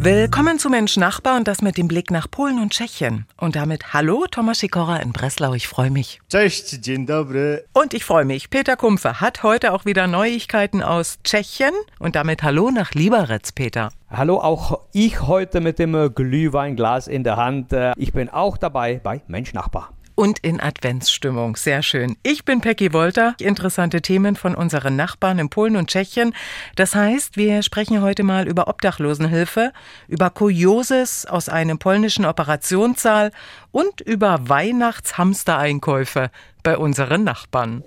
Willkommen zu Mensch Nachbar und das mit dem Blick nach Polen und Tschechien. Und damit hallo Thomas Sikora in Breslau, ich freue mich. Cześć, dzień dobry. Und ich freue mich, Peter Kumpfe hat heute auch wieder Neuigkeiten aus Tschechien und damit hallo nach Liberec, Peter. Hallo, auch ich heute mit dem Glühweinglas in der Hand. Äh, ich bin auch dabei bei Mensch Nachbar und in Adventsstimmung. Sehr schön. Ich bin Peggy Wolter. Interessante Themen von unseren Nachbarn in Polen und Tschechien. Das heißt, wir sprechen heute mal über Obdachlosenhilfe, über Kurioses aus einem polnischen Operationssaal und über Weihnachtshamstereinkäufe bei unseren Nachbarn.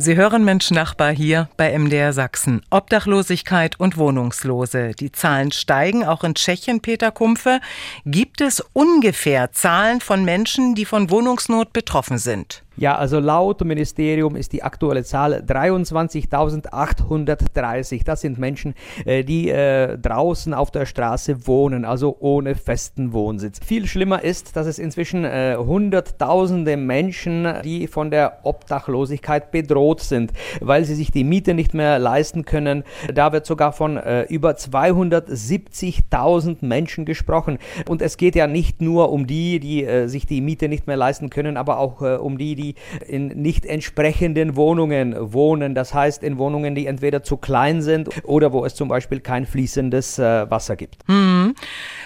Sie hören Mensch Nachbar hier bei MDR Sachsen. Obdachlosigkeit und Wohnungslose. Die Zahlen steigen, auch in Tschechien, Peter Kumpfe. Gibt es ungefähr Zahlen von Menschen, die von Wohnungsnot betroffen sind? Ja, also laut Ministerium ist die aktuelle Zahl 23.830. Das sind Menschen, äh, die äh, draußen auf der Straße wohnen, also ohne festen Wohnsitz. Viel schlimmer ist, dass es inzwischen äh, Hunderttausende Menschen, die von der Obdachlosigkeit bedroht sind, weil sie sich die Miete nicht mehr leisten können. Da wird sogar von über 270.000 Menschen gesprochen. Und es geht ja nicht nur um die, die sich die Miete nicht mehr leisten können, aber auch um die, die die in nicht entsprechenden Wohnungen wohnen. Das heißt in Wohnungen, die entweder zu klein sind oder wo es zum Beispiel kein fließendes äh, Wasser gibt. Hm.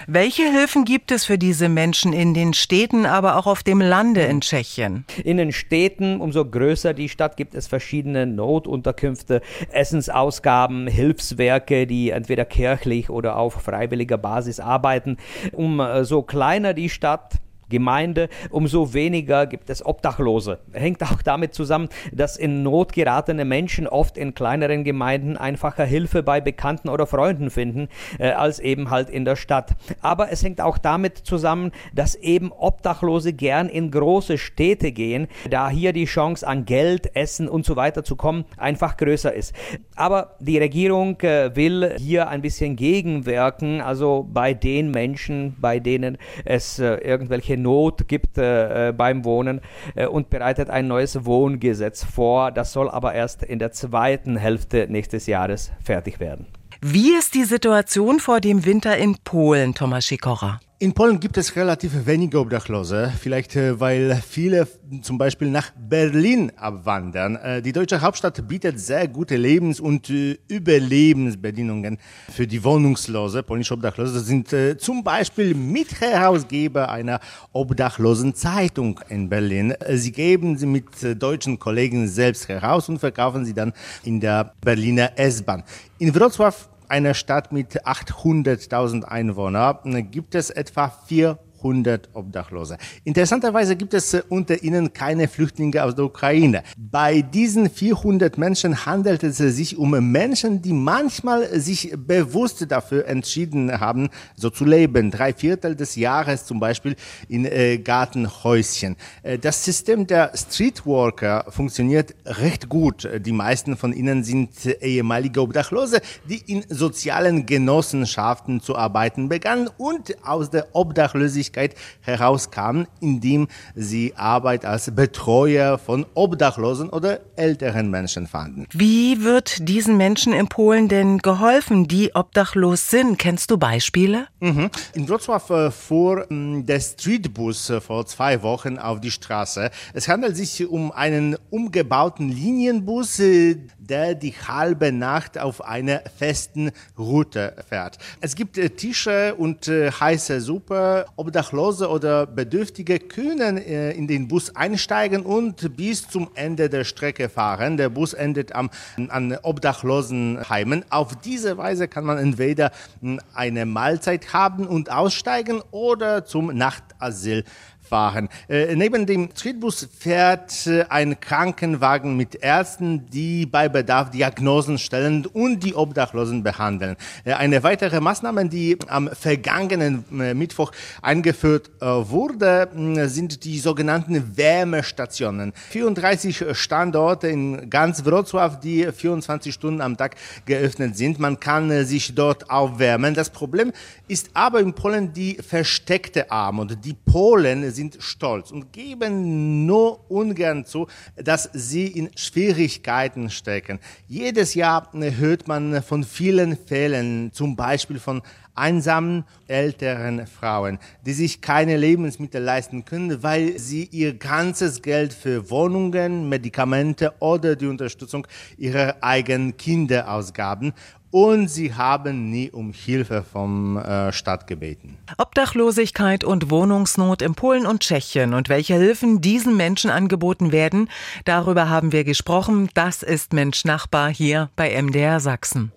Welche Hilfen gibt es für diese Menschen in den Städten, aber auch auf dem Lande in Tschechien? In den Städten, umso größer die Stadt, gibt es verschiedene Notunterkünfte, Essensausgaben, Hilfswerke, die entweder kirchlich oder auf freiwilliger Basis arbeiten. Umso kleiner die Stadt, Gemeinde, umso weniger gibt es Obdachlose. Hängt auch damit zusammen, dass in Not geratene Menschen oft in kleineren Gemeinden einfacher Hilfe bei Bekannten oder Freunden finden, äh, als eben halt in der Stadt. Aber es hängt auch damit zusammen, dass eben Obdachlose gern in große Städte gehen, da hier die Chance an Geld, Essen und so weiter zu kommen einfach größer ist. Aber die Regierung äh, will hier ein bisschen gegenwirken, also bei den Menschen, bei denen es äh, irgendwelche Not gibt äh, äh, beim Wohnen äh, und bereitet ein neues Wohngesetz vor. Das soll aber erst in der zweiten Hälfte nächstes Jahres fertig werden. Wie ist die Situation vor dem Winter in Polen, Thomas Sikora? In Polen gibt es relativ wenige Obdachlose, vielleicht äh, weil viele zum Beispiel nach Berlin abwandern. Äh, die deutsche Hauptstadt bietet sehr gute Lebens- und äh, Überlebensbedingungen für die Wohnungslose. Polnische Obdachlose sind zum Beispiel Mitherausgeber einer obdachlosen Zeitung in Berlin. Sie geben sie mit deutschen Kollegen selbst heraus und verkaufen sie dann in der Berliner S-Bahn. In Wrocław einer Stadt mit 800.000 Einwohnern gibt es etwa vier 100 Obdachlose. Interessanterweise gibt es äh, unter ihnen keine Flüchtlinge aus der Ukraine. Bei diesen 400 Menschen handelt es sich um Menschen, die manchmal sich bewusst dafür entschieden haben, so zu leben. Drei Viertel des Jahres zum Beispiel in äh, Gartenhäuschen. Äh, das System der Streetworker funktioniert recht gut. Die meisten von ihnen sind ehemalige Obdachlose, die in sozialen Genossenschaften zu arbeiten begannen und aus der Obdachlosigkeit Öffentlichkeit herauskamen, indem sie Arbeit als Betreuer von Obdachlosen oder älteren Menschen fanden. Wie wird diesen Menschen in Polen denn geholfen, die obdachlos sind? Kennst du Beispiele? Mhm. In Wrocław äh, fuhr ähm, der Streetbus äh, vor zwei Wochen auf die Straße. Es handelt sich um einen umgebauten Linienbus, äh, der die halbe Nacht auf einer festen Route fährt. Es gibt Tische und heiße Suppe. Obdachlose Obdachlose oder Bedürftige können äh, in den Bus einsteigen und bis zum Ende der Strecke fahren. Der Bus endet am, an Obdachlosenheimen. Auf diese Weise kann man entweder hm, eine Mahlzeit haben und aussteigen oder zum Nachtasyl fahren. Äh, neben dem Streetbus fährt äh, ein Krankenwagen mit Ärzten, die bei Bedarf Diagnosen stellen und die Obdachlosen behandeln. Äh, eine weitere Maßnahme, die am vergangenen äh, Mittwoch eingeführt äh, wurde, sind die sogenannten Wärmestationen. 34 Standorte in ganz Wrocław, die 24 Stunden am Tag geöffnet sind. Man kann sich dort aufwärmen. Das Problem ist aber in Polen die versteckte Armut. Die Polen sind stolz und geben nur ungern zu, dass sie in Schwierigkeiten stecken. Jedes Jahr hört man von vielen Fällen, zum Beispiel von einsamen älteren Frauen, die sich keine Lebensmittel leisten können, weil sie ihr ganzes Geld für Wohnungen, Medikamente oder die Unterstützung ihrer eigenen Kinder ausgaben und sie haben nie um Hilfe vom äh, Staat gebeten. Obdachlosigkeit und Wohnungsnot in Polen und Tschechien und welche Hilfen diesen Menschen angeboten werden, darüber haben wir gesprochen. Das ist Mensch Nachbar hier bei MDR Sachsen.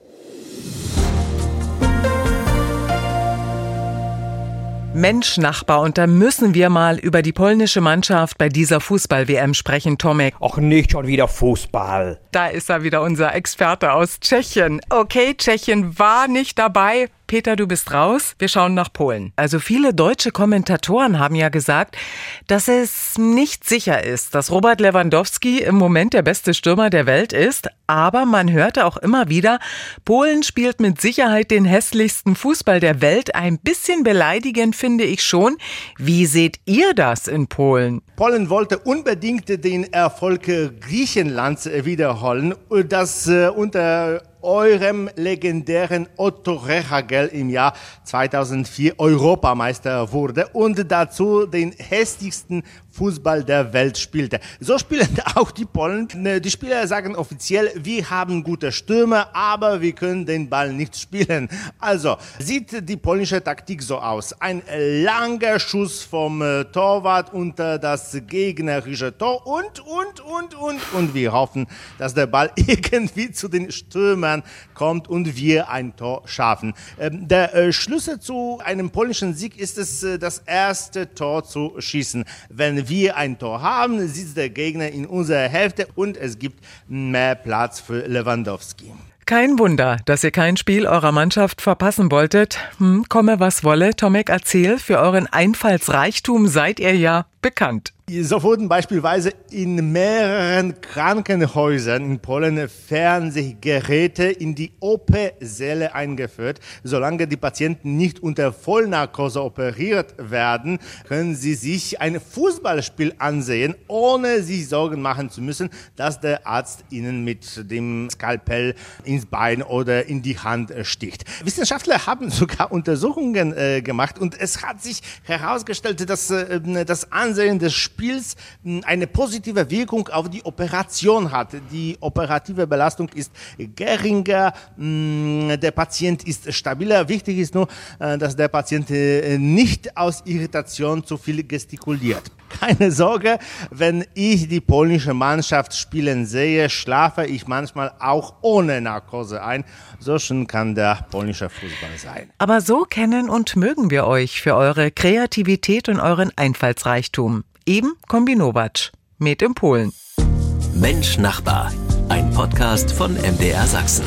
Mensch, Nachbar, und da müssen wir mal über die polnische Mannschaft bei dieser Fußball-WM sprechen, Tomek. Ach, nicht schon wieder Fußball. Da ist er wieder, unser Experte aus Tschechien. Okay, Tschechien war nicht dabei. Peter, du bist raus. Wir schauen nach Polen. Also viele deutsche Kommentatoren haben ja gesagt, dass es nicht sicher ist, dass Robert Lewandowski im Moment der beste Stürmer der Welt ist. Aber man hörte auch immer wieder, Polen spielt mit Sicherheit den hässlichsten Fußball der Welt. Ein bisschen beleidigend finde ich schon. Wie seht ihr das in Polen? Polen wollte unbedingt den Erfolg Griechenlands wiederholen, das äh, unter eurem legendären Otto Rehagel im Jahr 2004 Europameister wurde und dazu den hässlichsten Fußball der Welt spielte. So spielen auch die Polen. Die Spieler sagen offiziell, wir haben gute Stürme, aber wir können den Ball nicht spielen. Also sieht die polnische Taktik so aus. Ein langer Schuss vom äh, Torwart unter das gegnerische Tor und, und, und, und, und wir hoffen, dass der Ball irgendwie zu den Stürmern kommt und wir ein Tor schaffen. Ähm, der äh, Schlüssel zu einem polnischen Sieg ist es, äh, das erste Tor zu schießen. Wenn wir ein Tor haben, sitzt der Gegner in unserer Hälfte und es gibt mehr Platz für Lewandowski. Kein Wunder, dass ihr kein Spiel eurer Mannschaft verpassen wolltet. Hm, komme was wolle, Tomek, erzähl, für euren Einfallsreichtum seid ihr ja bekannt. So wurden beispielsweise in mehreren Krankenhäusern in Polen Fernsehgeräte in die OP-Säle eingeführt. Solange die Patienten nicht unter Vollnarkose operiert werden, können sie sich ein Fußballspiel ansehen, ohne sich Sorgen machen zu müssen, dass der Arzt ihnen mit dem Skalpell ins Bein oder in die Hand sticht. Wissenschaftler haben sogar Untersuchungen äh, gemacht und es hat sich herausgestellt, dass äh, das Ansehen des Spiels hm, eine positive Wirkung auf die Operation hat. Die operative Belastung ist geringer, hm, der Patient ist stabiler. Wichtig ist nur, äh, dass der Patient äh, nicht aus Irritation zu viel gestikuliert. Keine Sorge, wenn ich die polnische Mannschaft spielen sehe, schlafe ich manchmal auch ohne Narkose ein. So schön kann der polnische Fußball sein. Aber so kennen und mögen wir euch für eure Kreativität und euren Einfallsreichtum. Eben Kombinowatsch. Med in Polen. Mensch Nachbar. Ein Podcast von MDR Sachsen.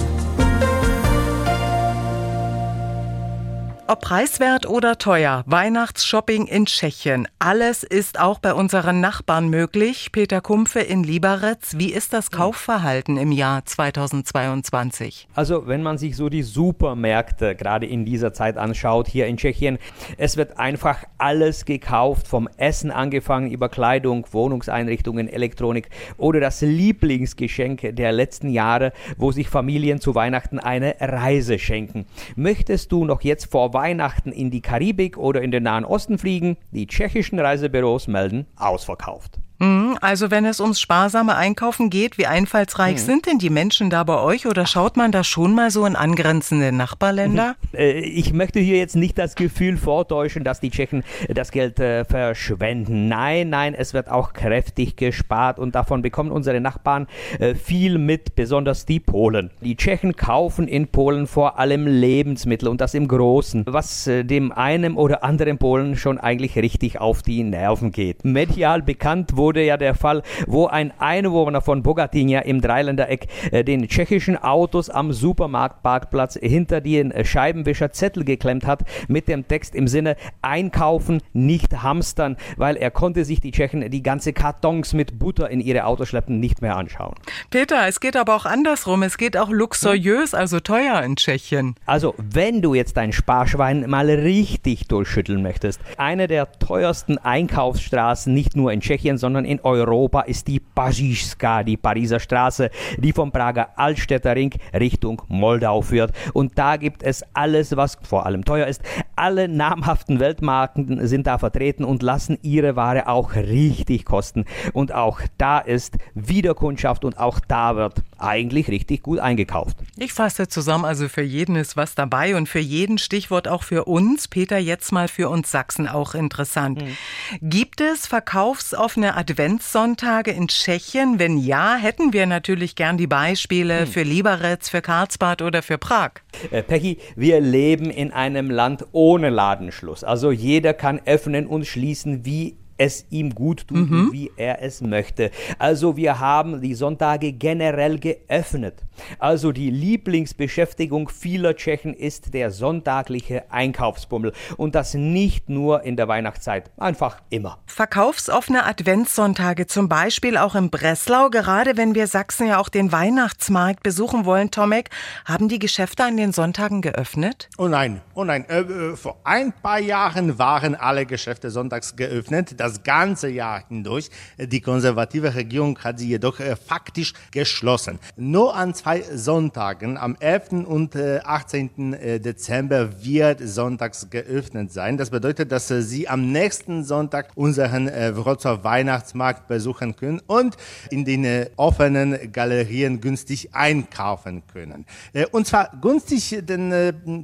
Ob preiswert oder teuer, Weihnachtsshopping in Tschechien, alles ist auch bei unseren Nachbarn möglich. Peter Kumpfe in Liberec, wie ist das Kaufverhalten im Jahr 2022? Also, wenn man sich so die Supermärkte gerade in dieser Zeit anschaut hier in Tschechien, es wird einfach alles gekauft, vom Essen angefangen über Kleidung, Wohnungseinrichtungen, Elektronik oder das Lieblingsgeschenk der letzten Jahre, wo sich Familien zu Weihnachten eine Reise schenken. Möchtest du noch jetzt vor Weihnachten in die Karibik oder in den Nahen Osten fliegen. Die tschechischen Reisebüros melden ausverkauft. Mhm, also wenn es ums sparsame Einkaufen geht, wie einfallsreich mhm. sind denn die Menschen da bei euch oder schaut man da schon mal so in angrenzende Nachbarländer? Äh, ich möchte hier jetzt nicht das Gefühl vortäuschen, dass die Tschechen das Geld äh, verschwenden. Nein, nein, es wird auch kräftig gespart und davon bekommen unsere Nachbarn äh, viel mit, besonders die Polen. Die Tschechen kaufen in Polen vor allem Lebensmittel und das im Großen, was äh, dem einen oder anderen Polen schon eigentlich richtig auf die Nerven geht. Medial bekannt wurde ja der Fall, wo ein Einwohner von Bogatynia im Dreiländereck äh, den tschechischen Autos am Supermarktparkplatz hinter den äh, Scheibenwischer Zettel geklemmt hat mit dem Text im Sinne einkaufen, nicht hamstern, weil er konnte sich die Tschechen die ganze Kartons mit Butter in ihre Autos schleppen nicht mehr anschauen. Peter, es geht aber auch andersrum. Es geht auch luxuriös, also teuer in Tschechien. Also, wenn du jetzt dein Sparschwein mal richtig durchschütteln möchtest, eine der teuersten Einkaufsstraßen nicht nur in Tschechien, sondern in Europa ist die Pařížská, die Pariser Straße, die vom Prager Altstädter Ring Richtung Moldau führt. Und da gibt es alles, was vor allem teuer ist. Alle namhaften Weltmarken sind da vertreten und lassen ihre Ware auch richtig kosten. Und auch da ist Wiederkundschaft und auch da wird eigentlich richtig gut eingekauft. Ich fasse zusammen, also für jeden ist was dabei und für jeden Stichwort auch für uns. Peter, jetzt mal für uns Sachsen auch interessant. Mhm. Gibt es verkaufsoffene Adventssonntage in Tschechien? Wenn ja, hätten wir natürlich gern die Beispiele mhm. für Liberec, für Karlsbad oder für Prag. Äh, Peggy, wir leben in einem Land ohne Ladenschluss. Also jeder kann öffnen und schließen, wie es ihm gut tut mhm. und wie er es möchte. Also wir haben die Sonntage generell geöffnet. Also die Lieblingsbeschäftigung vieler Tschechen ist der sonntagliche Einkaufsbummel und das nicht nur in der Weihnachtszeit, einfach immer. Verkaufsoffene Adventssonntage zum Beispiel auch in Breslau, gerade wenn wir Sachsen ja auch den Weihnachtsmarkt besuchen wollen, Tomek, haben die Geschäfte an den Sonntagen geöffnet? Oh nein, oh nein, äh, äh vor ein paar Jahren waren alle Geschäfte sonntags geöffnet. Das das ganze Jahr hindurch. Die konservative Regierung hat sie jedoch äh, faktisch geschlossen. Nur an zwei Sonntagen, am 11. und 18. Äh, äh, Dezember, wird sonntags geöffnet sein. Das bedeutet, dass Sie am nächsten Sonntag unseren Wrocław Weihnachtsmarkt besuchen können und in den offenen Galerien günstig einkaufen können. Und zwar günstig, denn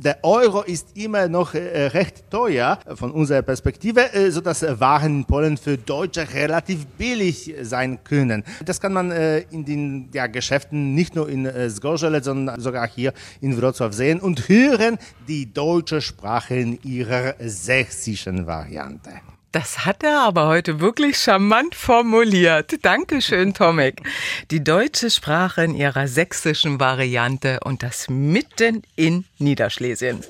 der Euro ist immer noch recht teuer von unserer Perspektive, sodass Waren Polen für Deutsche relativ billig sein können. Das kann man äh, in den ja, Geschäften nicht nur in äh, Zgorzelec, sondern sogar hier in Wrocław sehen und hören die deutsche Sprache in ihrer sächsischen Variante. Das hat er aber heute wirklich charmant formuliert. Dankeschön, Tomek. Die deutsche Sprache in ihrer sächsischen Variante und das mitten in Niederschlesien.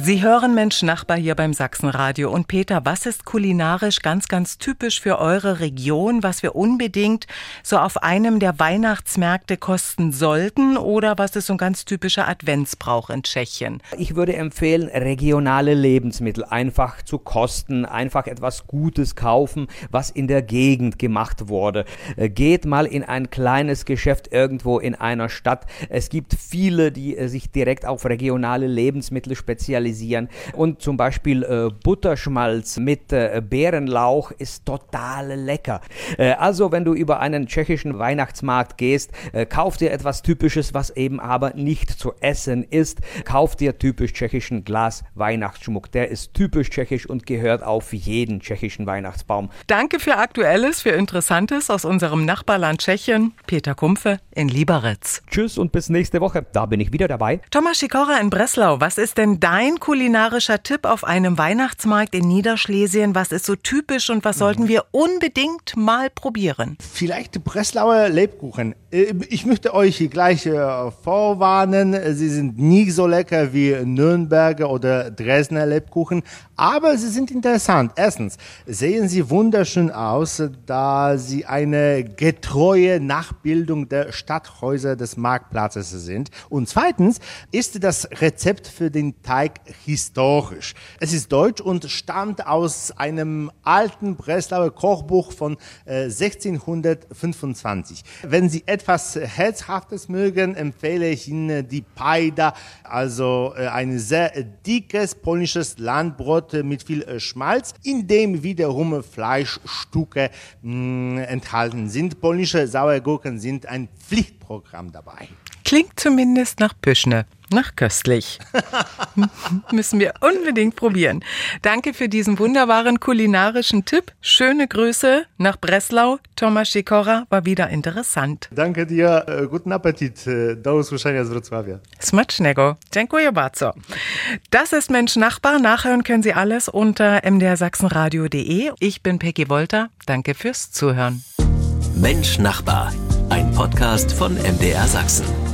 Sie hören Mensch Nachbar hier beim Sachsenradio. Und Peter, was ist kulinarisch ganz, ganz typisch für eure Region, was wir unbedingt so auf einem der Weihnachtsmärkte kosten sollten? Oder was ist so ein ganz typischer Adventsbrauch in Tschechien? Ich würde empfehlen, regionale Lebensmittel einfach zu kosten, einfach etwas Gutes kaufen, was in der Gegend gemacht wurde. Äh, geht mal in ein kleines Geschäft irgendwo in einer Stadt. Es gibt viele, die äh, sich direkt auf regionale Lebensmittel spezialisieren spezialisieren. Und zum Beispiel äh, Butterschmalz mit äh, Bärenlauch ist total lecker. Äh, also wenn du über einen tschechischen Weihnachtsmarkt gehst, äh, kauf dir etwas Typisches, was eben aber nicht zu essen ist. Kauf dir typisch tschechischen Glas Weihnachtsschmuck. Der ist typisch tschechisch und gehört auf jeden tschechischen Weihnachtsbaum. Danke für Aktuelles, für Interessantes aus unserem Nachbarland Tschechien. Peter Kumpfe in Liberec. Tschüss und bis nächste Woche. Da bin ich wieder dabei. Thomas Schikora in Breslau. Was ist denn dein ein kulinarischer Tipp auf einem Weihnachtsmarkt in Niederschlesien? Was ist so typisch und was sollten wir unbedingt mal probieren? Vielleicht Breslauer Lebkuchen. Äh, ich möchte euch gleich äh, vorwarnen, sie sind nie so lecker wie Nürnberger oder Dresdner Lebkuchen, aber sie sind interessant. Erstens sehen sie wunderschön aus, da sie eine getreue Nachbildung der Stadthäuser des Marktplatzes sind. Und zweitens ist das Rezept für den Teig historisch. Es ist deutsch und stammt aus einem alten Breslauer Kochbuch von äh, 1625. Wenn Sie etwas Herzhaftes mögen, empfehle ich Ihnen die Pajda, also äh, ein sehr dickes polnisches Landbrot Brot mit viel äh, Schmalz, in dem wiederum Fleischstücke mh, enthalten sind. Polnische Sauergurken sind ein Pflichtprogramm dabei. Klingt zumindest nach Püschne. Nach köstlich. Müssen wir unbedingt probieren. Danke für diesen wunderbaren kulinarischen Tipp. Schöne Grüße nach Breslau. Tomasz Sikora war wieder interessant. Danke dir. Äh, guten Appetit. Äh, do usłyszenia z Wrocławia. Smacznego. Dziękuję bardzo. Das ist Mensch Nachbar. Nachhören können Sie alles unter mdrsachsenradio.de. Ich bin Peggy Wolter. Danke fürs Zuhören. Mensch Nachbar. Ein Podcast von MDR Sachsen.